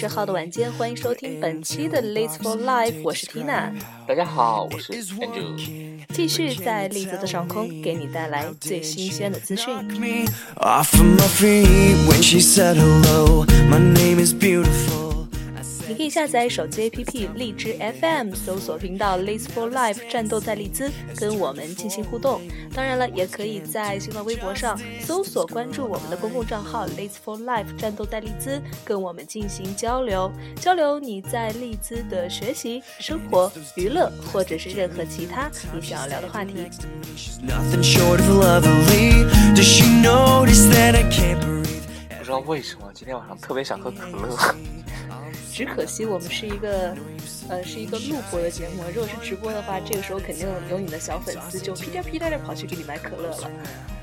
十号的晚间，欢迎收听本期的 Liz for Life，我是 Tina，大家好，我是 Andrew。继续在栗子的上空给你带来最新鲜的资讯。off of my feet when she said hello. My name is beautiful. 你可以下载手机 APP 荔枝 FM，搜索频道 Liz for Life，战斗在利兹，跟我们进行互动。当然了，也可以在新浪微博上搜索关注我们的公共账号 Liz for Life，战斗在利兹，跟我们进行交流，交流你在利兹的学习、生活、娱乐，或者是任何其他你想要聊的话题。Nothing short of lovely. Does she notice that I can't breathe? 不知道为什么今天晚上特别想喝可乐。只可惜我们是一个，呃，是一个录播的节目。如果是直播的话，这个时候肯定有你的小粉丝就屁颠屁颠的跑去给你买可乐了。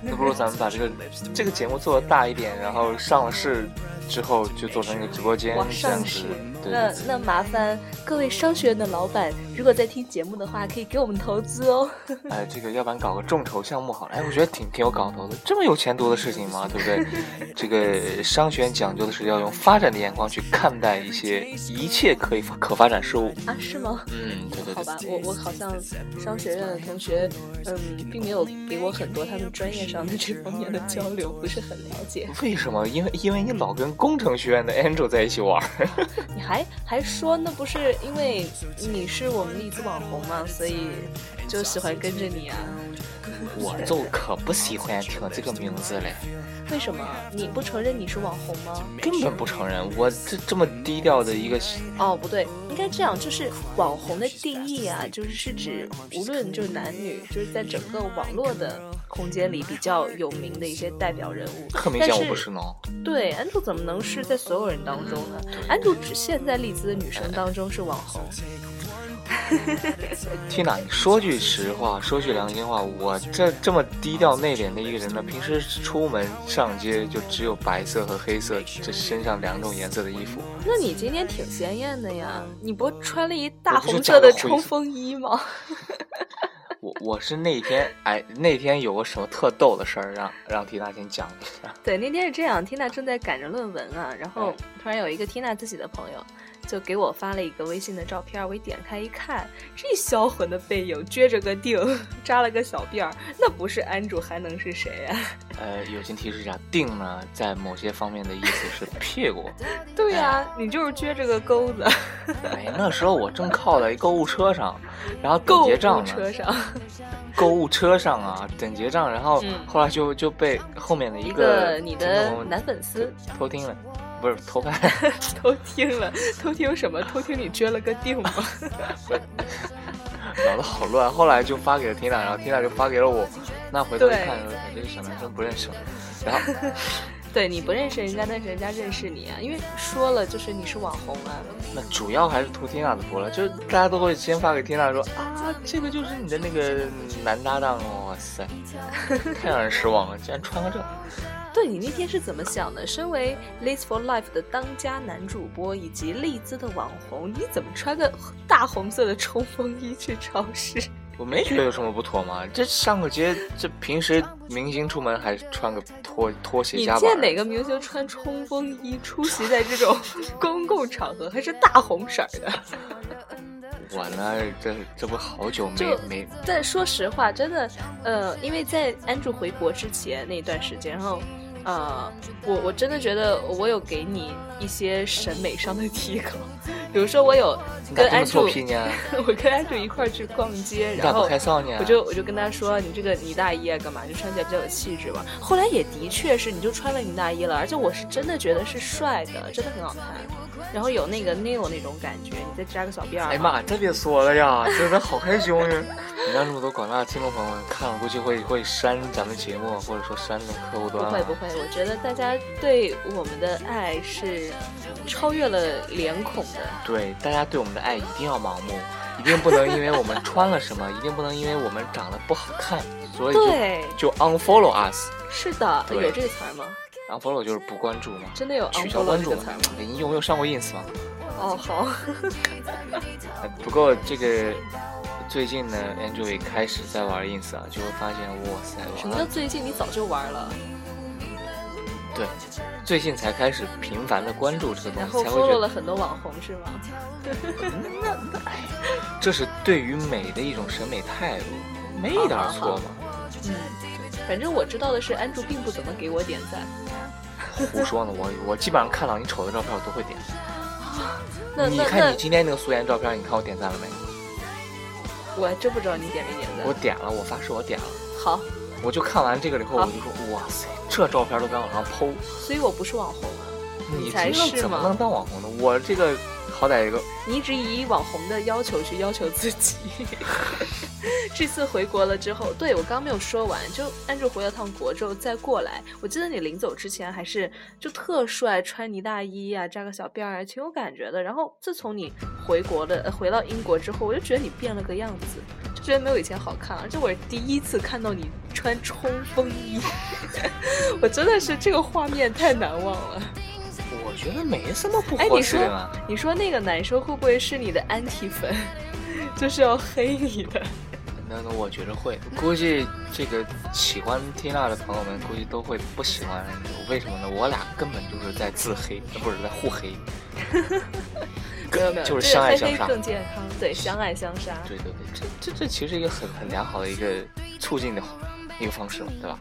那不如咱们把这个这个节目做的大一点，然后上了市之后就做成一个直播间，这样子。。对那那麻烦各位商学院的老板，如果在听节目的话，可以给我们投资哦。哎，这个要不然搞个众筹项目好了。哎，我觉得挺挺有搞头的，这么有前途的事情吗？对不对？这个商学院讲究的是要用发展的眼光去看待一些一切可以可发展事物。啊，是吗？嗯，对对对。好吧，我我好像商学院的同学，嗯，并没有给我很多他们专业上的这方面的交流，不是很了解。为什么？因为因为你老跟工程学院的 Angel 在一起玩。你还还说那不是因为你是我们荔枝网红嘛，所以就喜欢跟着你啊？我就可不喜欢听这个名字嘞。为什么你不承认你是网红吗？根本不承认，我这这么低调的一个，哦，不对，应该这样，就是网红的定义啊，就是是指无论就是男女，就是在整个网络的空间里比较有名的一些代表人物。很明显我不是呢。对，安兔怎么能是在所有人当中呢？安兔只限在丽兹的女生当中是网红。Tina，你说句实话，说句良心话，我这这么低调内敛的一个人呢，平时出门上街就只有白色和黑色这身上两种颜色的衣服。那你今天挺鲜艳的呀，你不穿了一大红色的冲锋衣吗？我我是那天哎，那天有个什么特逗的事儿，让让 Tina 先讲一下。对，那天是这样，Tina 正在赶着论文啊，然后突然有一个 Tina 自己的朋友就给我发了一个微信的照片，我一点开一看，这销魂的背影，撅着个腚，扎了个小辫儿，那不是安主还能是谁呀、呃，友情提示一下，腚呢，在某些方面的意思是屁股。对呀、你就是撅着个钩子，哎，那时候我正靠在一购物车上，然后等购物结账呢。车上购物车上啊，等结账，然后嗯后来就就被后面的一个个你的男粉丝偷听了，不是偷看，偷听了，偷听什么？偷听你撅了个腚吗？脑子好乱。后来就发给了 Tina，然后 Tina 就发给了我。那回头一看，哎这个小男生不认识了。然后 对你不认识人家，但是人家认识你啊，因为说了就是你是网红啊。那主要还是图 Tina 的福了，就是大家都会先发给 Tina 说啊，这个就是你的那个男搭档哦，哇塞，太让人失望了，竟然穿个这。对你那天是怎么想的？身为 Liz for Life 的当家男主播以及丽兹的网红，你怎么穿个大红色的冲锋衣去超市？我没觉得有什么不妥嘛，这上个街，这平时明星出门还穿个拖拖鞋你夹板儿。见哪个明星穿冲锋衣出席在这种 公共场合，还是大红色儿的？我呢，这这不好久没没但说实话，真的，呃，因为在安住回国之前那段时间，然后，呃，我我真的觉得我有给你一些审美上的提高，比如说我有跟安住？我跟安住一块儿去逛街，然后？我就我就跟他说，你这个呢大衣啊干嘛？就穿起来比较有气质嘛。后来也的确是，你就穿了呢大衣了，而且我是真的觉得是帅的，真的很好看。然后有那个 Neo 那种感觉，你再扎个小辫儿，哎呀妈，这别说了呀，真的好害羞呀！你让这么多广大的听众朋友们看了，估计会会删咱们节目，或者说删了客户不端啊。会不会，我觉得大家对我们的爱是超越了脸孔的。对，大家对我们的爱一定要盲目，一定不能因为我们穿了什么，一定不能因为我们长得不好看，所以就对，就 unfollow us。是的，有这个词儿吗？Unfollow 就是不关注嘛，真的有取消关注嘛这个词儿吗？。你有没有上过 ins 吗？哦，好，呃不过这个最近呢，Andrew 也开始在玩 ins 啊，就会发现，哇塞，什么，叫最近？你早就玩了？对，最近才开始频繁的关注这个东西，然后才会 follow 了很多网红是吗？这是对于美的一种审美态度，没一点儿错嘛。嗯，反正我知道的是，安住并不怎么给我点赞。胡说呢，我我基本上看到你丑的照片我都会点。那你看你，今天那个素颜照片，你看我点赞了没？我还真不知道你点没点赞。我点了，我发誓我点了。好，我就看完这个以后，我就说哇塞，这照片都敢往上剖，所以我不是网红啊。你才是嘛怎么能当网红呢？我这个好歹一个你一直以网红的要求去要求自己。这次回国了之后，对我刚没有说完，就按住回了趟国之后再过来。我记得你临走之前还是就特帅，穿呢大衣啊，扎个小辫儿，挺有感觉的。然后自从你回国的、呃回到英国之后，我就觉得你变了个样子，就觉得没有以前好看了。这我第一次看到你穿冲锋衣，我真的是这个画面太难忘了。我觉得没什么不哎，合你说适的嘛。你说那个男生会不会是你的安体粉，就是要黑你的？那那我觉得会，估计这个喜欢缇娜的朋友们估计都会不喜欢为什么呢？我俩根本就是在自黑，呃不是在互黑。没有没有，就是相爱相杀更健康，对，相爱相杀。对对对，这这这其实一个很很良好的一个促进的一个方式嘛，对吧？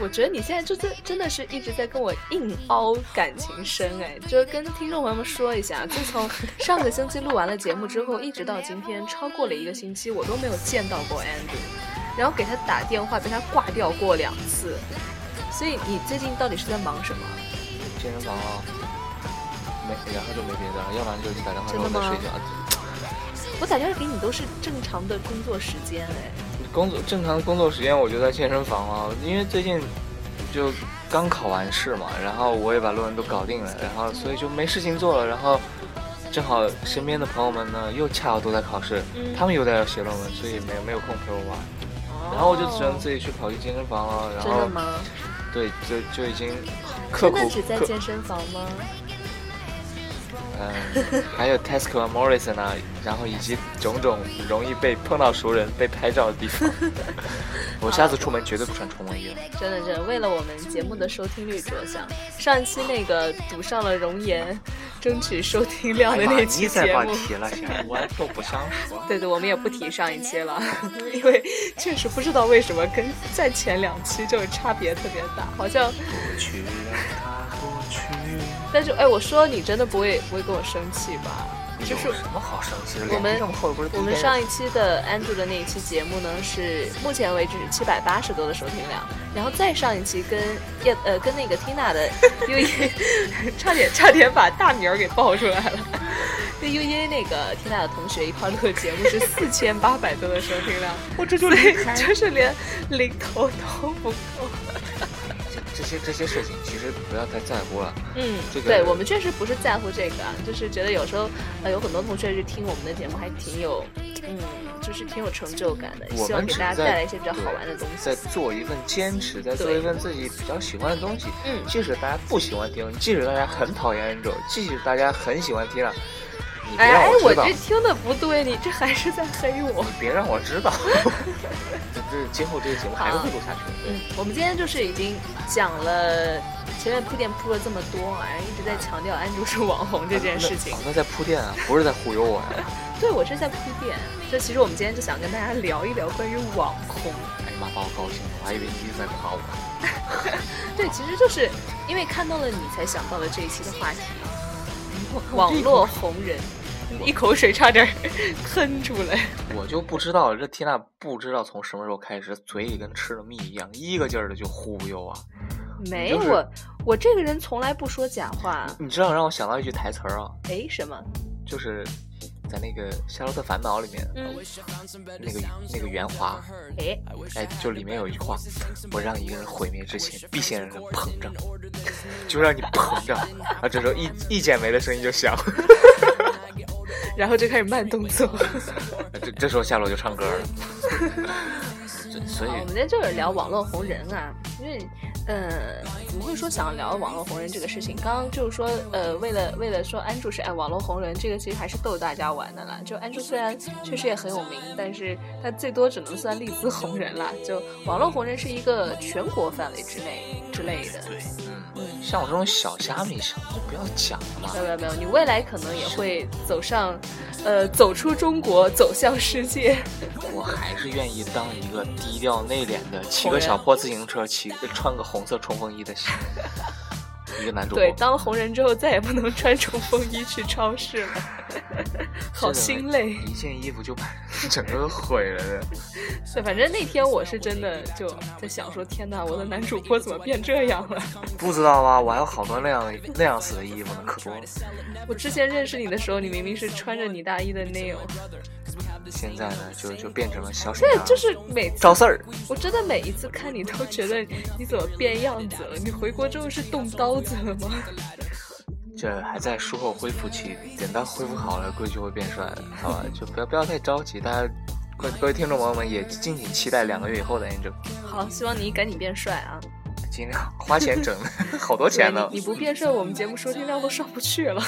我觉得你现在就真真的是一直在跟我硬凹感情深哎，就跟听众朋友们说一下，自从上个星期录完了节目之后，一直到今天超过了一个星期，我都没有见到过 Andrew，然后给他打电话被他挂掉过两次，所以你最近到底是在忙什么？健身房啊，没，然后就没别的了，要不然就是打电话真睡觉。我打电话给你都是正常的工作时间哎，工作正常工作时间我就在健身房啊，因为最近就刚考完试嘛，然后我也把论文都搞定了，然后所以就没事情做了，然后正好身边的朋友们呢又恰好都在考试，嗯他们又在要写论文，所以没没有空陪我玩，然后我就只能自己去跑去健身房了，然后真的吗？对就就已经刻苦真的只在健身房吗？嗯，还有 Tesco 啊、Morrison 啊，然后以及种种容易被碰到熟人、被拍照的地方。我下次出门绝对不穿冲锋衣了。真的真的，为了我们节目的收听率着想，上一期那个赌上了容颜，争取收听量的那期哎你再节目，把提了，行，我都不想说。对对，我们也不提上一期了，因为确实不知道为什么跟在前两期就差别特别大，好像。过去让它过去。但是哎，我说你真的不会不会跟我生气吧？就是有什么好生气的？我们我们上一期的 Andrew 的那一期节目呢，是目前为止七百八十多的收听量，然后再上一期跟叶呃跟那个 Tina 的 U E 差点差点把大名儿给报出来了，跟 U E 那个 Tina 的同学一块儿录的节目是四千八百多的收听量，我这就连就是连零头都不够。这些这些事情，其实不要太在乎了。嗯，这个对我们确实不是在乎这个啊，就是觉得有时候呃有很多同学是听我们的节目还挺有，嗯，就是挺有成就感的，我希望给们只在大家带来一些比较好玩的东西。在做一份坚持，在做一份自己比较喜欢的东西。嗯即使大家不喜欢听，即使大家很讨厌 Angel，即使大家很喜欢听了，哎我这听的不对，你这还是在黑我。你别让我知道。这这今后这个节目还是会录下去的。嗯，我们今天就是已经讲了前面铺垫铺了这么多，哎，一直在强调安卓是网红这件事情哦。那在铺垫啊，不是在忽悠我呀、对，我是在铺垫。就其实我们今天就想跟大家聊一聊关于网红。哎呀妈，把我高兴了，我还以为你一直在夸我。对，其实就是因为看到了你才想到了这一期的话题，网络红人。一口水差点 喷出来。我就不知道这缇娜不知道从什么时候开始，嘴里跟吃了蜜一样，一个劲儿的就忽悠啊。没就是我，我这个人从来不说假话。你知道让我想到一句台词儿啊，哎，什么？就是在那个《夏洛特烦恼》里面，嗯，那个那个圆滑，哎，哎，就里面有一句话，我让一个人毁灭之前，必先让人膨胀，就让你膨胀。啊，这时候一一剪梅的声音就响，然后就开始慢动作。这这时候夏洛就唱歌了。所以好，我们今天就是聊网络红人啊，因为呃，怎么会说想要聊网络红人这个事情？刚刚就是说，呃，为了为了说安住是哎网络红人，这个其实还是逗大家玩的啦。就安住虽然确实也很有名，但是他最多只能算利兹红人啦。就网络红人是一个全国范围之内之类的。对，像我这种小虾米，想就不要讲了嘛没。有没有没有，你未来可能也会走上，呃，走出中国，走向世界。我还是愿意当一个低调内敛的，骑个小破自行车，骑穿个红色冲锋衣的 一个男主播。对，当了红人之后，再也不能穿冲锋衣去超市了，好心累。一件衣服就把 整个毁了的。对，反正那天我是真的就在想说，天哪，我的男主播怎么变这样了？不知道啊？我还有好多那样那样式的衣服呢，可多了。我之前认识你的时候，你明明是穿着你大衣的 Neil，现在呢，就就变成了小沈对，阳，就是每次赵四儿。我真的每一次看你都觉得你怎么变样子了？你回国之后是动刀子了吗？这还在术后恢复期，等到恢复好了，估计就会变帅了，好吧？就不要不要太着急，大家各各位听众朋友们也敬请期待两个月以后的 Angel，好，希望你赶紧变帅啊！尽量花钱整，好多钱呢。你你不变帅，我们节目收听量都上不去了。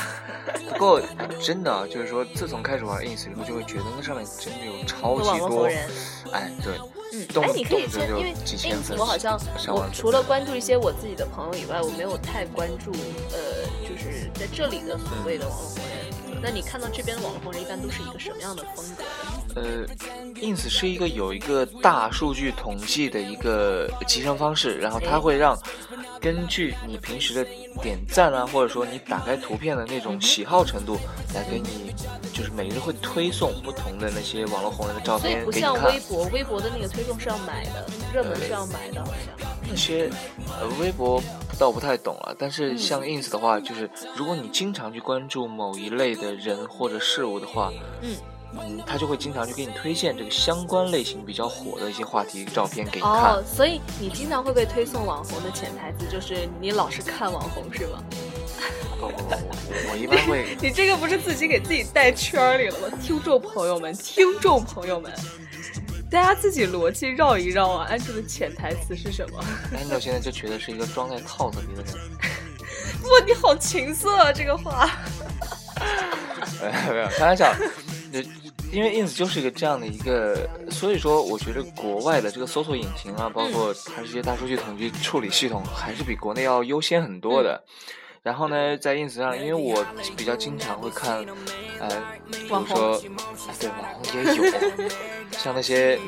不过真的啊就是说，自从开始玩 ins 以后，就会觉得那上面真的有超级多哎，对，嗯，动哎，你可以先，因为 ins 粉我好像我除了关注一些我自己的朋友以外，我没有太关注呃，就是在这里的所谓的网络红人。那你看到这边的网络红人一般都是一个什么样的风格？呃，ins 是一个有一个大数据统计的一个集成方式，然后它哎会让根据你平时的点赞啊，或者说你打开图片的那种喜好程度，来给你就是每日会推送不同的那些网络红人的照所以片给你看不像微。博，微博的那个推送是要买的，热门是要买的，好像。那些呃微博倒不太懂了，但是像 ins 的话，就是如果你经常去关注某一类的人或者事物的话，嗯嗯，他就会经常去给你推荐这个相关类型比较火的一些话题照片给你看。哦，所以你经常会被推送网红的潜台词就是你老是看网红是吧？不不不，我一般会 你这个不是自己给自己带圈儿里了吗？听众朋友们，听众朋友们，大家自己逻辑绕一绕啊！安住的潜台词是什么？Angel 现在就觉得是一个装在套子里的人。哇，你好情色啊！这个话，没 有没有，开玩笑。因为 ins 就是一个这样的一个，所以说我觉得国外的这个搜索引擎啊，包括它这些大数据统计处理系统，还是比国内要优先很多的。然后呢，在 ins 上，因为我比较经常会看，呃，比如说，啊对，网红也有，像那些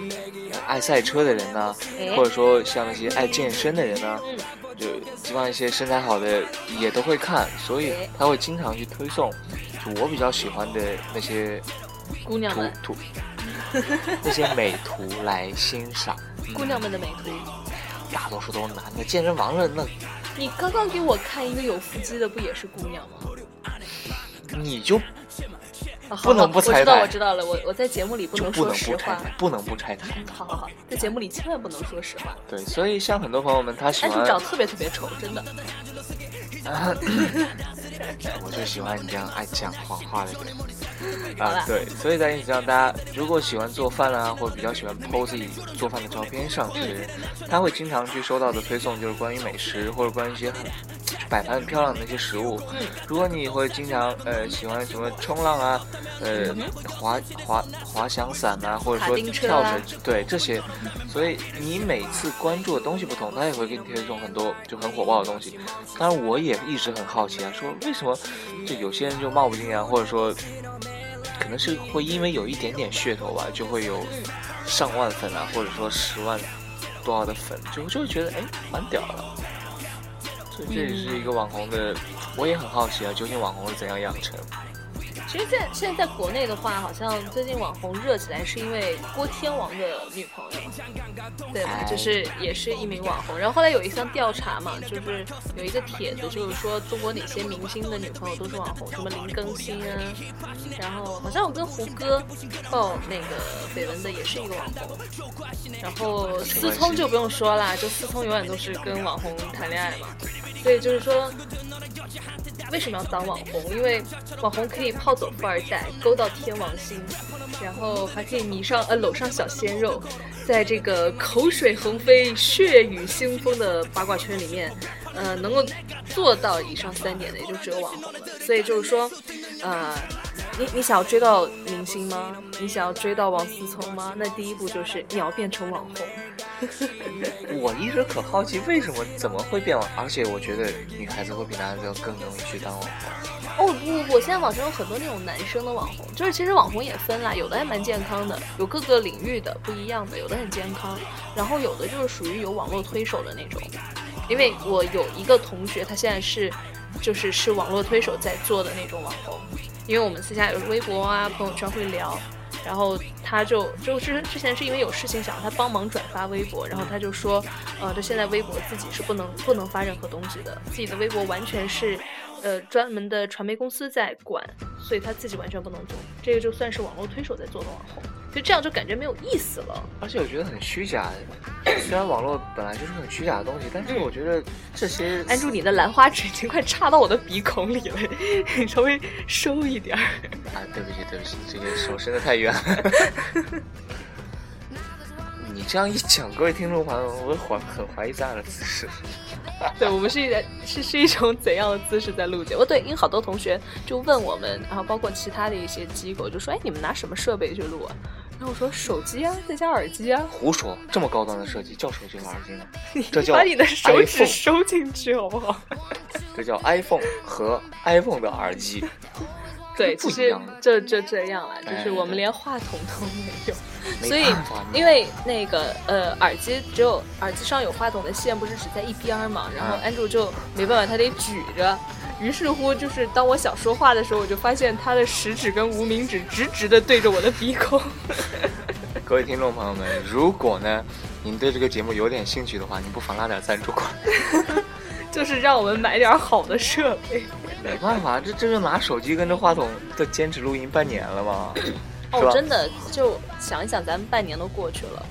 呃爱赛车的人呢、哎或者说像那些爱健身的人呢、嗯就基本上一些身材好的也都会看，所以哎他会经常去推送，就我比较喜欢的那些图姑娘们，图，那些美图来欣赏。姑娘们的美图。大多数都是男的，健身房的那你刚刚给我看一个有腹肌的，不也是姑娘吗？你就啊、好不拆台我知道，我知道了。我我在节目里不能不能说实话。不能不拆台。好好好，在节目里千万不能说实话。对，所以像很多朋友们，他喜欢但是长得特别特别丑，真的。我就喜欢你这样爱讲谎话的人。啊，对，所以在 ins 上，大家如果喜欢做饭啊，或者比较喜欢 PO 自己做饭的照片上去，他会经常去收到的推送就是关于美食或者关于一些很摆盘很漂亮的一些食物。嗯如果你会经常呃喜欢什么冲浪啊，呃滑滑滑翔伞啊，或者说跳啊绳，对这些，所以你每次关注的东西不同，他也会给你推送很多就很火爆的东西。当然，我也一直很好奇啊，说为什么就有些人就冒不进啊，或者说可能是会因为有一点点噱头吧，就会有上万粉啊，或者说十万多少的粉，就就会觉得哎蛮屌的。所以这也是一个网红的，我也很好奇啊，究竟网红是怎样养成？其实在现在在国内的话，好像最近网红热起来是因为郭天王的女朋友，对吧？哎就是也是一名网红。然后后来有一项调查嘛，就是有一个帖子，就是说中国哪些明星的女朋友都是网红，什么林更新啊，然后好像我跟胡歌爆那个绯闻的也是一个网红。然后思聪就不用说啦，就思聪永远都是跟网红谈恋爱嘛。所以就是说，为什么要当网红？因为网红可以泡走富二代，勾到天王星，然后还可以迷上呃搂上小鲜肉，在这个口水横飞、血雨腥风的八卦圈里面，呃，能够做到以上三点的也就只有网红了。所以就是说，呃，你你想要追到明星吗？你想要追到王思聪吗？那第一步就是你要变成网红。我一直很好奇，为什么怎么会变网？而且我觉得女孩子会比男孩子要更容易去当网红。哦不不不，现在网上有很多那种男生的网红，就是其实网红也分啦，有的还蛮健康的，有各个领域的不一样的，有的很健康，然后有的就是属于有网络推手的那种。因为我有一个同学，他现在是就是是网络推手在做的那种网红，因为我们私下有微博啊、朋友圈会聊。然后他就就之之前是因为有事情想让他帮忙转发微博，然后他就说，呃，就现在微博自己是不能不能发任何东西的，自己的微博完全是，呃，专门的传媒公司在管，所以他自己完全不能做，这个就算是网络推手在做的网红。就这样就感觉没有意思了，而且我觉得很虚假。虽然网络本来就是很虚假的东西，但是我觉得这些……安住，你的兰花指已经快插到我的鼻孔里了，你 稍微收一点儿。啊，对不起，对不起，这个手伸的太远。你这样一讲，各位听众朋友，我怀很怀疑咱俩的姿势。对我们是一是是一种怎样的姿势在录节目？对，因为好多同学就问我们，然后包括其他的一些机构就说：“哎，你们拿什么设备去录啊？”然后我说：“手机啊，再加耳机啊。”胡说，这么高端的设计叫手机和耳机吗？这叫把你的手指收进去好不好？这叫 iPhone 和 iPhone 的耳机。对，其实就就这样了，就是我们连话筒都没有。所以，因为那个呃，耳机只有耳机上有话筒的线，不是只在一边嘛？然后安卓就没办法，他得举着。于是乎，就是当我想说话的时候，我就发现他的食指跟无名指直直的对着我的鼻孔。各位听众朋友们，如果呢，您对这个节目有点兴趣的话，您不妨拉点赞助过来，就是让我们买点好的设备。没办法，这这就拿手机跟着话筒的坚持录音半年了嘛。哦，真的，就想一想，咱们半年都过去了，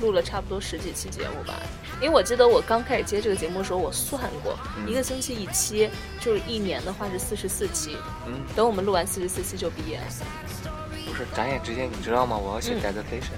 录了差不多十几期节目吧。因为我记得我刚开始接这个节目的时候，我算过，一个星期一期，就是一年的话是四十四期。嗯，等我们录完四十四期就毕业了。不是，眨眼之间，你知道吗？我要写 dissertation。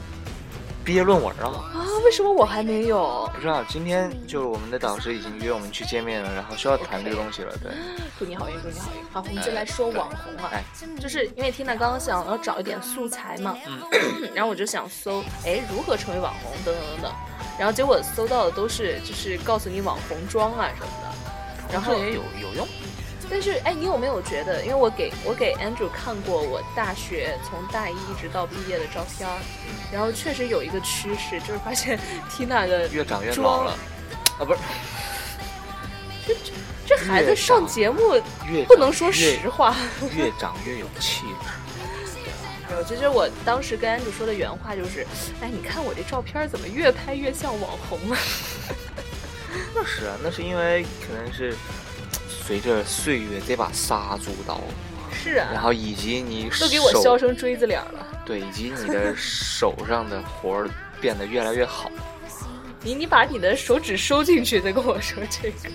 毕业论文啊！啊，为什么我还没有？不知道，今天就是我们的导师已经约我们去见面了，然后需要谈这个东西了。对，祝你好运，祝你好运。好，我们就来说网红啊，就是因为 Tina 刚刚想要找一点素材嘛，嗯，然后我就想搜，哎，如何成为网红等等等等，然后结果搜到的都是就是告诉你网红妆啊什么的，然后也有有用。但是，哎，你有没有觉得？因为我给我给 Andrew 看过我大学从大一一直到毕业的照片儿，然后确实有一个趋势，就是发现 Tina 的 越长越老了，啊，不是，这这这孩子上节目不能说实话，越长越有气质。有，其实我当时跟 Andrew 说的原话就是，哎，你看我这照片怎么越拍越像网红了？那是啊，那是因为可能是。随着岁月这把杀猪刀，是啊，然后以及你都给我削成锥子脸了，对，以及你的手上的活儿变得越来越好。你你把你的手指收进去再跟我说这个。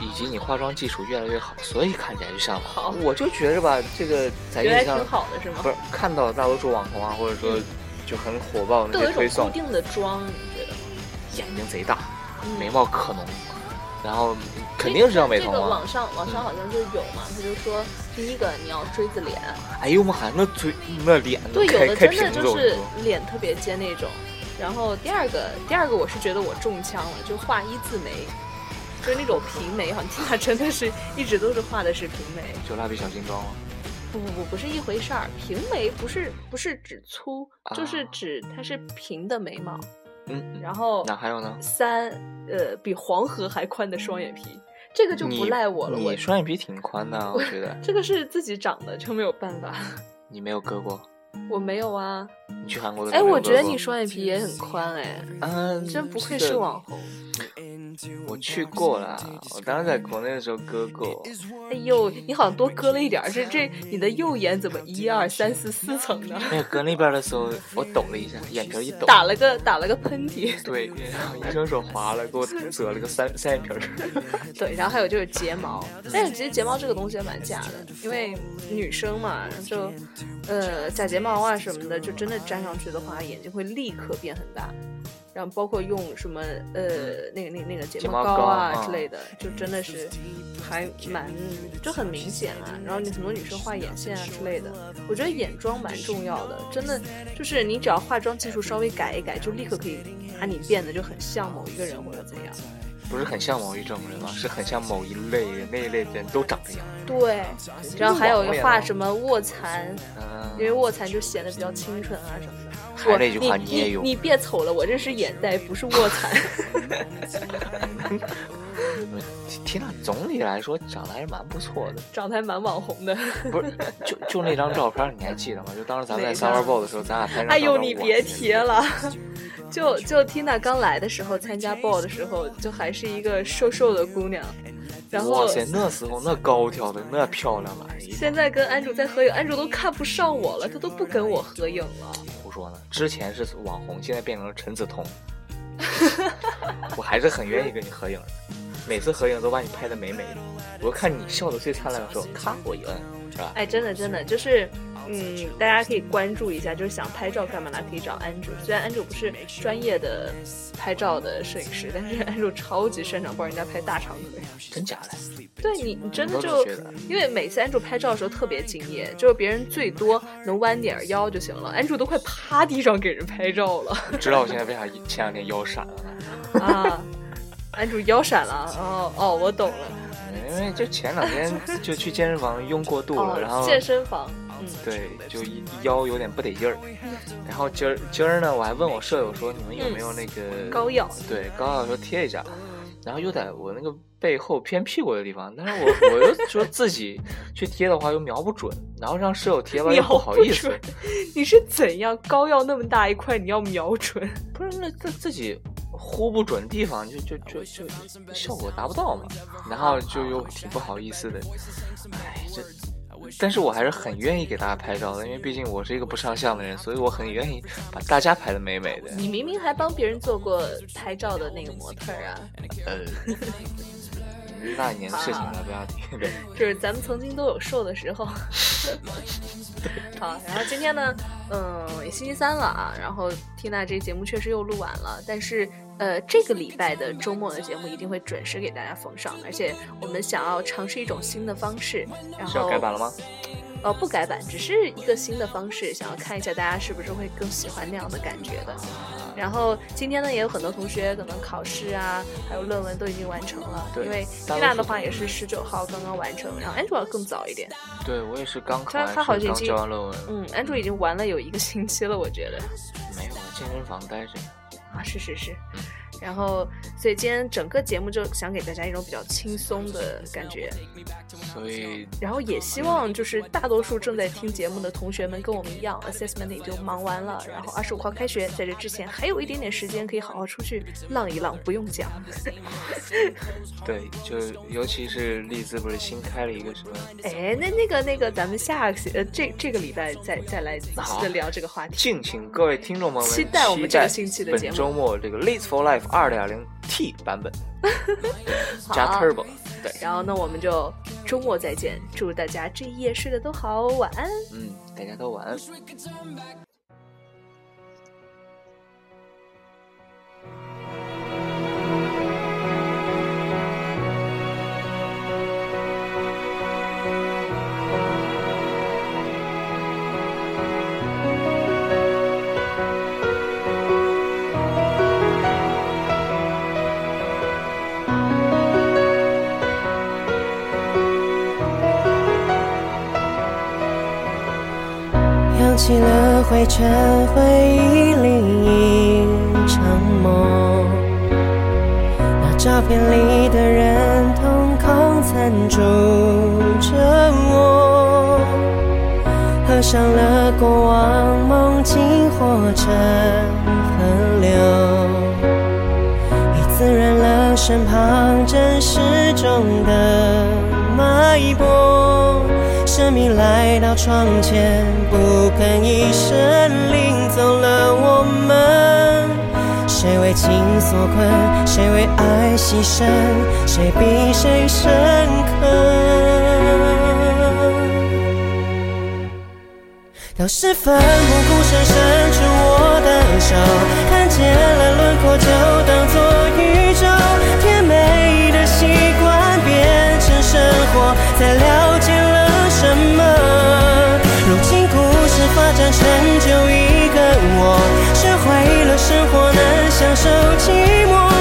以及你化妆技术越来越好，所以看起来就像好。我就觉着吧，这个在印象挺好的是吗？不是，看到大多数网红啊，或者说就很火爆那些推送，固定的妆，你觉得？眼睛贼大，眉毛可浓。然后肯定是要美瞳啊！网上网上好像就有嘛，他就说第一个你要锥子脸。哎呦妈，那嘴那脸对，有的真的就是脸特别尖那种。然后第二个第二个我是觉得我中枪了，就画一字眉，就是那种平眉，好像他真的是一直都是画的是平眉。就蜡笔小新妆吗？不不不，不是一回事儿。平眉不是不是指粗，就是指它是平的眉毛。嗯，然后那还有呢？三，呃，比黄河还宽的双眼皮，这个就不赖我了。我双眼皮挺宽的，我觉得这个是自己长的，就没有办法。你没有割过？我没有啊。你去韩国的？哎，我觉得你双眼皮也很宽，哎，嗯，真不愧是网红。我去过了，我当时在国内的时候割过。哎呦，你好像多割了一点儿，这这你的右眼怎么一二三四四层呢？没有割那边的时候，我抖了一下，眼皮一抖，打了个打了个喷嚏。对，然后医生说划了，给我折了个三三眼皮儿。对，然后还有就是睫毛，但是其实睫毛这个东西也蛮假的，因为女生嘛，就呃假睫毛啊什么的，就真的粘上去的话，眼睛会立刻变很大。然后包括用什么呃那个那个那个睫睫毛膏啊啊之类的，就真的是还蛮就很明显啊。然后你很多女生画眼线啊之类的，我觉得眼妆蛮重要的，真的就是你只要化妆技术稍微改一改，就立刻可以把你变得就很像某一个人或者怎样。不是很像某一种人吗？是很像某一类人，那一类人都长这样。对，然后还有画什么卧蚕，因为嗯，卧蚕就显得比较清纯啊什么的。还是那句话，你你也有。你别瞅了，我这是眼袋，不是卧蚕。缇娜总体来说长得还是蛮不错的，长得还蛮网红的。不是？就就那张照片，你还记得吗？就当时咱们在 Summer Ball 的时候，咱俩拍张。哎呦，你别提了。就就 Tina 刚来的时候，参加 ball 的时候，就还是一个瘦瘦的姑娘，然后哇塞，那时候那高挑的，那漂亮了。现在跟安主在合影，安主都看不上我了，他都不跟我合影了。胡说呢？之前是网红，现在变成了陈梓童。我还是很愿意跟你合影的，每次合影都把你拍的美美的。我看你笑的最灿烂的时候，咔我一摁，是吧？哎，真的真的就是，嗯，大家可以关注一下，就是想拍照干嘛呢？可以找安主。虽然安主不是专业的拍照的摄影师，但是 安主超级擅长帮人家拍大长腿。真假的？对你，你真的就因为每次安主拍照的时候特别敬业，就是别人最多能弯点腰就行了，安主都快趴地上给人拍照了你知道我现在为啥前两天腰闪了吗？啊！安主腰闪了，哦哦，我懂了，因为就前两天就去健身房用过度了，然哦，后健身房，嗯，对，就腰有点不得劲儿。然后今儿今儿呢，我还问我舍友说，你们有没有那个嗯膏药？对，膏药说贴一下，然后又在我那个背后偏屁股的地方，但是我 我又说自己去贴的话又瞄不准，然后让舍友贴吧又不好意思，你是怎样膏药那么大一块，你要瞄准？不是那自自己呼不准地方就就就就效果达不到嘛，然后就又挺不好意思的，哎这。但是我还是很愿意给大家拍照的，因为毕竟我是一个不上相的人，所以我很愿意把大家拍的美美的。你明明还帮别人做过拍照的那个模特儿啊！呃，那一年的事情了，不要提。对，就是咱们曾经都有瘦的时候。好，然后今天呢，嗯，也星期三了啊，然后缇娜这节目确实又录完了，但是呃，这个礼拜的周末的节目一定会准时给大家奉上，而且我们想要尝试一种新的方式，然是要后改版了吗？呃不改版，只是一个新的方式，想要看一下大家是不是会更喜欢那样的感觉的。然后今天呢，也有很多同学可能考试啊，还有论文都已经完成了。对因为大多数缇娜的话也是十九号刚刚完成，然后 Andrew 更早一点。对我也是刚考他完他好像已经交完论文，嗯，Andrew 已经玩了有一个星期了，我觉得。没有，健身房待着。啊，是是是。然后，所以今天整个节目就想给大家一种比较轻松的感觉，所以然后也希望就是大多数正在听节目的同学们跟我们一样，assessment 已经忙完了，然后二十五号开学，在这之前还有一点点时间可以好好出去浪一浪，不用讲。对，就尤其是丽兹不是新开了一个什么哎，那那个那个，咱们下个呃这这个礼拜再再来仔细好的聊这个话题。敬请各位听众朋友们期待我们这个星期的节目本周末这个《Leads for Life》二点零 T 版本 加 Turbo，对，然后呢，我们就周末再见，祝大家这一夜睡得都好，晚安。嗯，大家都晚安。了灰尘，回忆里一场梦。那照片里的人，瞳孔残住着我。合上了过往，梦境化成河流。已滋润了身旁真实中的脉搏。来到窗前，不肯一声，领走了我们。谁为情所困？谁为爱牺牲？谁比谁深刻？当时奋不顾身伸出我的手，看见了轮廓就当作宇宙。甜美的习惯变成生活，才了解了什么。生活难享受寂寞。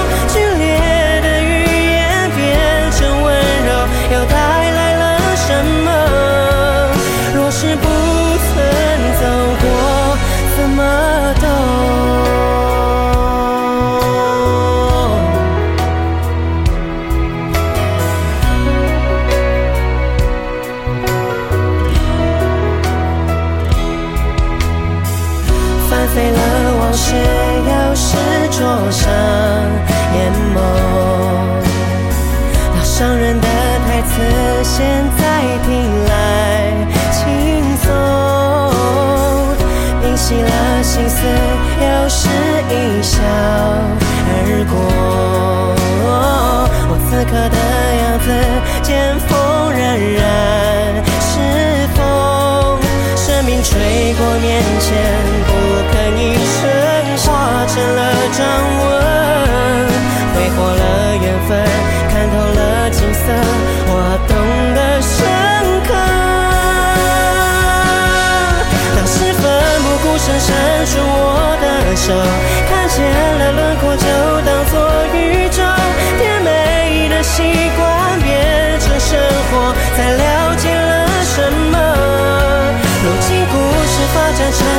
手看见了轮廓就当作宇宙甜美的习惯变成生活才了解了什么。如今故事发展成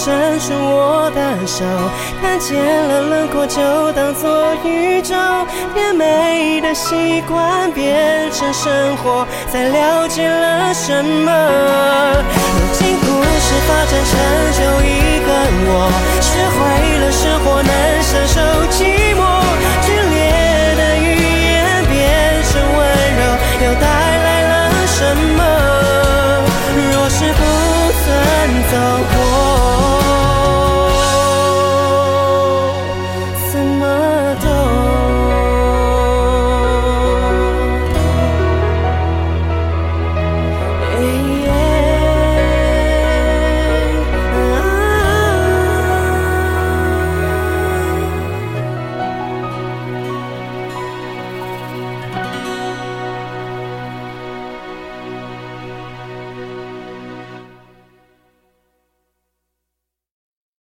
伸出我的手看见了轮廓就当做宇宙甜美的习惯变成生活才了解了什么？如今故事发展成就一个我学会了生活能享受寂